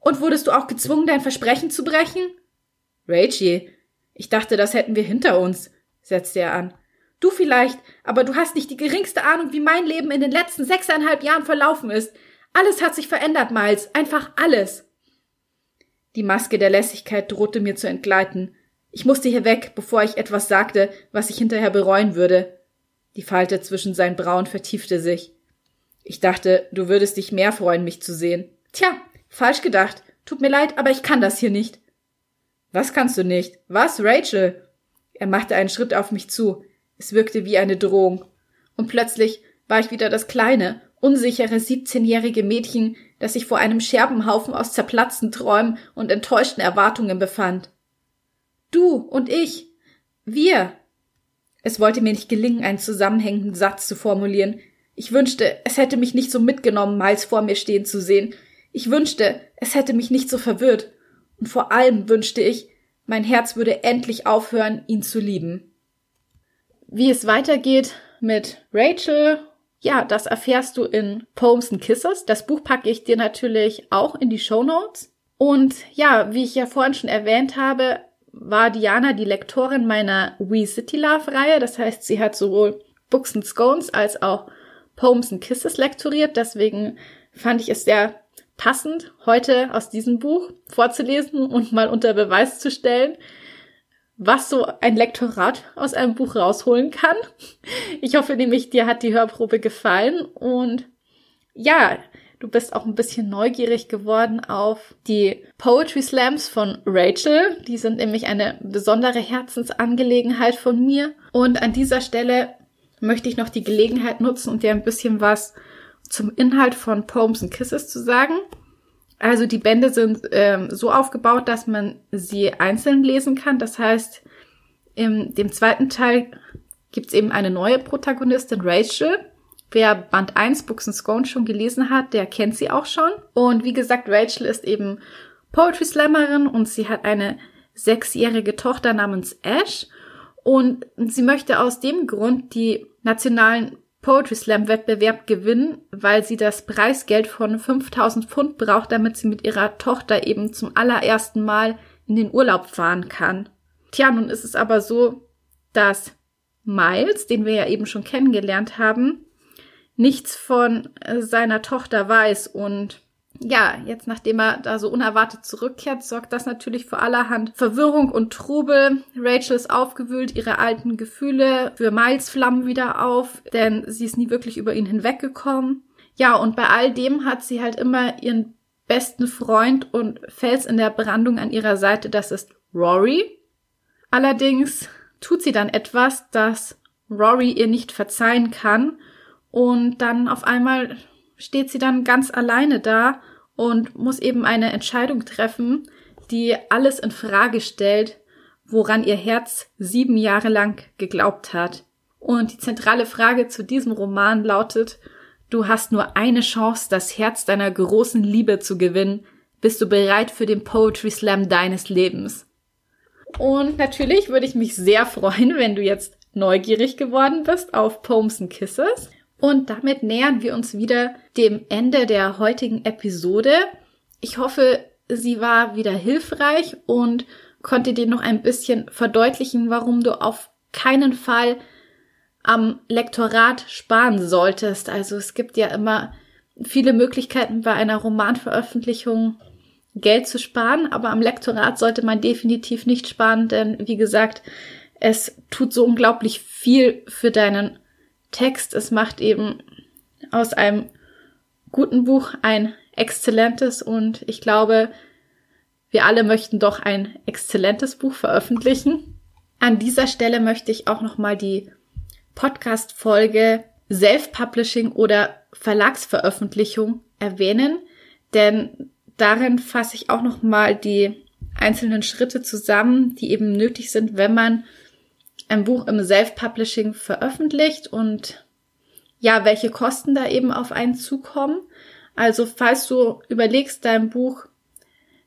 Und wurdest du auch gezwungen, dein Versprechen zu brechen? Rachie, ich dachte, das hätten wir hinter uns, setzte er an. Du vielleicht, aber du hast nicht die geringste Ahnung, wie mein Leben in den letzten sechseinhalb Jahren verlaufen ist. Alles hat sich verändert, Miles, einfach alles. Die Maske der Lässigkeit drohte mir zu entgleiten. Ich musste hier weg, bevor ich etwas sagte, was ich hinterher bereuen würde. Die Falte zwischen seinen Brauen vertiefte sich. Ich dachte, du würdest dich mehr freuen, mich zu sehen. Tja, falsch gedacht. Tut mir leid, aber ich kann das hier nicht. Was kannst du nicht? Was, Rachel? Er machte einen Schritt auf mich zu. Es wirkte wie eine Drohung. Und plötzlich war ich wieder das kleine, unsichere siebzehnjährige Mädchen, das sich vor einem Scherbenhaufen aus zerplatzten Träumen und enttäuschten Erwartungen befand. Du und ich. Wir. Es wollte mir nicht gelingen, einen zusammenhängenden Satz zu formulieren. Ich wünschte, es hätte mich nicht so mitgenommen, Miles vor mir stehen zu sehen. Ich wünschte, es hätte mich nicht so verwirrt. Und vor allem wünschte ich, mein Herz würde endlich aufhören, ihn zu lieben. Wie es weitergeht mit Rachel, ja, das erfährst du in Poems and Kisses. Das Buch packe ich dir natürlich auch in die Show Notes. Und ja, wie ich ja vorhin schon erwähnt habe, war Diana die Lektorin meiner We City Love Reihe. Das heißt, sie hat sowohl Books and Scones als auch Poems and Kisses lektoriert. Deswegen fand ich es sehr passend, heute aus diesem Buch vorzulesen und mal unter Beweis zu stellen, was so ein Lektorat aus einem Buch rausholen kann. Ich hoffe nämlich, dir hat die Hörprobe gefallen und ja, Du bist auch ein bisschen neugierig geworden auf die Poetry Slams von Rachel. Die sind nämlich eine besondere Herzensangelegenheit von mir. Und an dieser Stelle möchte ich noch die Gelegenheit nutzen und dir ein bisschen was zum Inhalt von Poems and Kisses zu sagen. Also die Bände sind ähm, so aufgebaut, dass man sie einzeln lesen kann. Das heißt, in dem zweiten Teil gibt es eben eine neue Protagonistin, Rachel. Wer Band 1 Books and Scone schon gelesen hat, der kennt sie auch schon. Und wie gesagt, Rachel ist eben Poetry Slammerin und sie hat eine sechsjährige Tochter namens Ash. Und sie möchte aus dem Grund die nationalen Poetry Slam Wettbewerb gewinnen, weil sie das Preisgeld von 5000 Pfund braucht, damit sie mit ihrer Tochter eben zum allerersten Mal in den Urlaub fahren kann. Tja, nun ist es aber so, dass Miles, den wir ja eben schon kennengelernt haben, nichts von äh, seiner Tochter weiß und ja, jetzt nachdem er da so unerwartet zurückkehrt, sorgt das natürlich für allerhand Verwirrung und Trubel. Rachel ist aufgewühlt, ihre alten Gefühle für Miles flammen wieder auf, denn sie ist nie wirklich über ihn hinweggekommen. Ja, und bei all dem hat sie halt immer ihren besten Freund und Fels in der Brandung an ihrer Seite, das ist Rory. Allerdings tut sie dann etwas, das Rory ihr nicht verzeihen kann und dann auf einmal steht sie dann ganz alleine da und muss eben eine Entscheidung treffen, die alles in Frage stellt, woran ihr Herz sieben Jahre lang geglaubt hat. Und die zentrale Frage zu diesem Roman lautet, du hast nur eine Chance, das Herz deiner großen Liebe zu gewinnen. Bist du bereit für den Poetry Slam deines Lebens? Und natürlich würde ich mich sehr freuen, wenn du jetzt neugierig geworden bist auf Poems and Kisses. Und damit nähern wir uns wieder dem Ende der heutigen Episode. Ich hoffe, sie war wieder hilfreich und konnte dir noch ein bisschen verdeutlichen, warum du auf keinen Fall am Lektorat sparen solltest. Also es gibt ja immer viele Möglichkeiten bei einer Romanveröffentlichung Geld zu sparen, aber am Lektorat sollte man definitiv nicht sparen, denn wie gesagt, es tut so unglaublich viel für deinen Text. Es macht eben aus einem guten Buch ein exzellentes und ich glaube, wir alle möchten doch ein exzellentes Buch veröffentlichen. An dieser Stelle möchte ich auch nochmal die Podcast-Folge Self-Publishing oder Verlagsveröffentlichung erwähnen, denn darin fasse ich auch nochmal die einzelnen Schritte zusammen, die eben nötig sind, wenn man ein Buch im Self-Publishing veröffentlicht und ja, welche Kosten da eben auf einen zukommen. Also falls du überlegst, dein Buch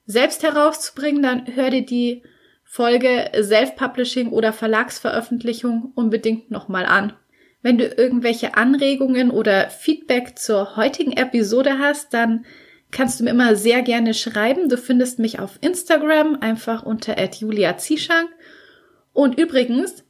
selbst herauszubringen, dann hör dir die Folge Self-Publishing oder Verlagsveröffentlichung unbedingt nochmal an. Wenn du irgendwelche Anregungen oder Feedback zur heutigen Episode hast, dann kannst du mir immer sehr gerne schreiben. Du findest mich auf Instagram einfach unter @julia_zieschank. Und übrigens,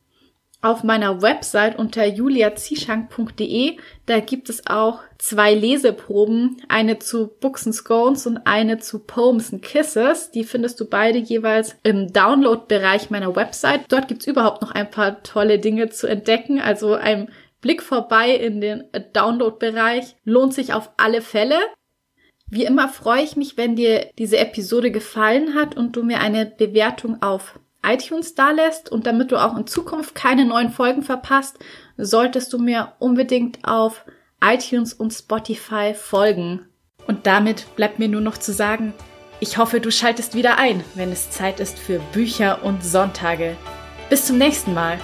auf meiner Website unter juliazieschank.de. Da gibt es auch zwei Leseproben, eine zu Books and Scones und eine zu Poems and Kisses. Die findest du beide jeweils im Download-Bereich meiner Website. Dort gibt's überhaupt noch ein paar tolle Dinge zu entdecken. Also ein Blick vorbei in den Download-Bereich lohnt sich auf alle Fälle. Wie immer freue ich mich, wenn dir diese Episode gefallen hat und du mir eine Bewertung auf iTunes da lässt und damit du auch in Zukunft keine neuen Folgen verpasst, solltest du mir unbedingt auf iTunes und Spotify folgen. Und damit bleibt mir nur noch zu sagen, ich hoffe, du schaltest wieder ein, wenn es Zeit ist für Bücher und Sonntage. Bis zum nächsten Mal.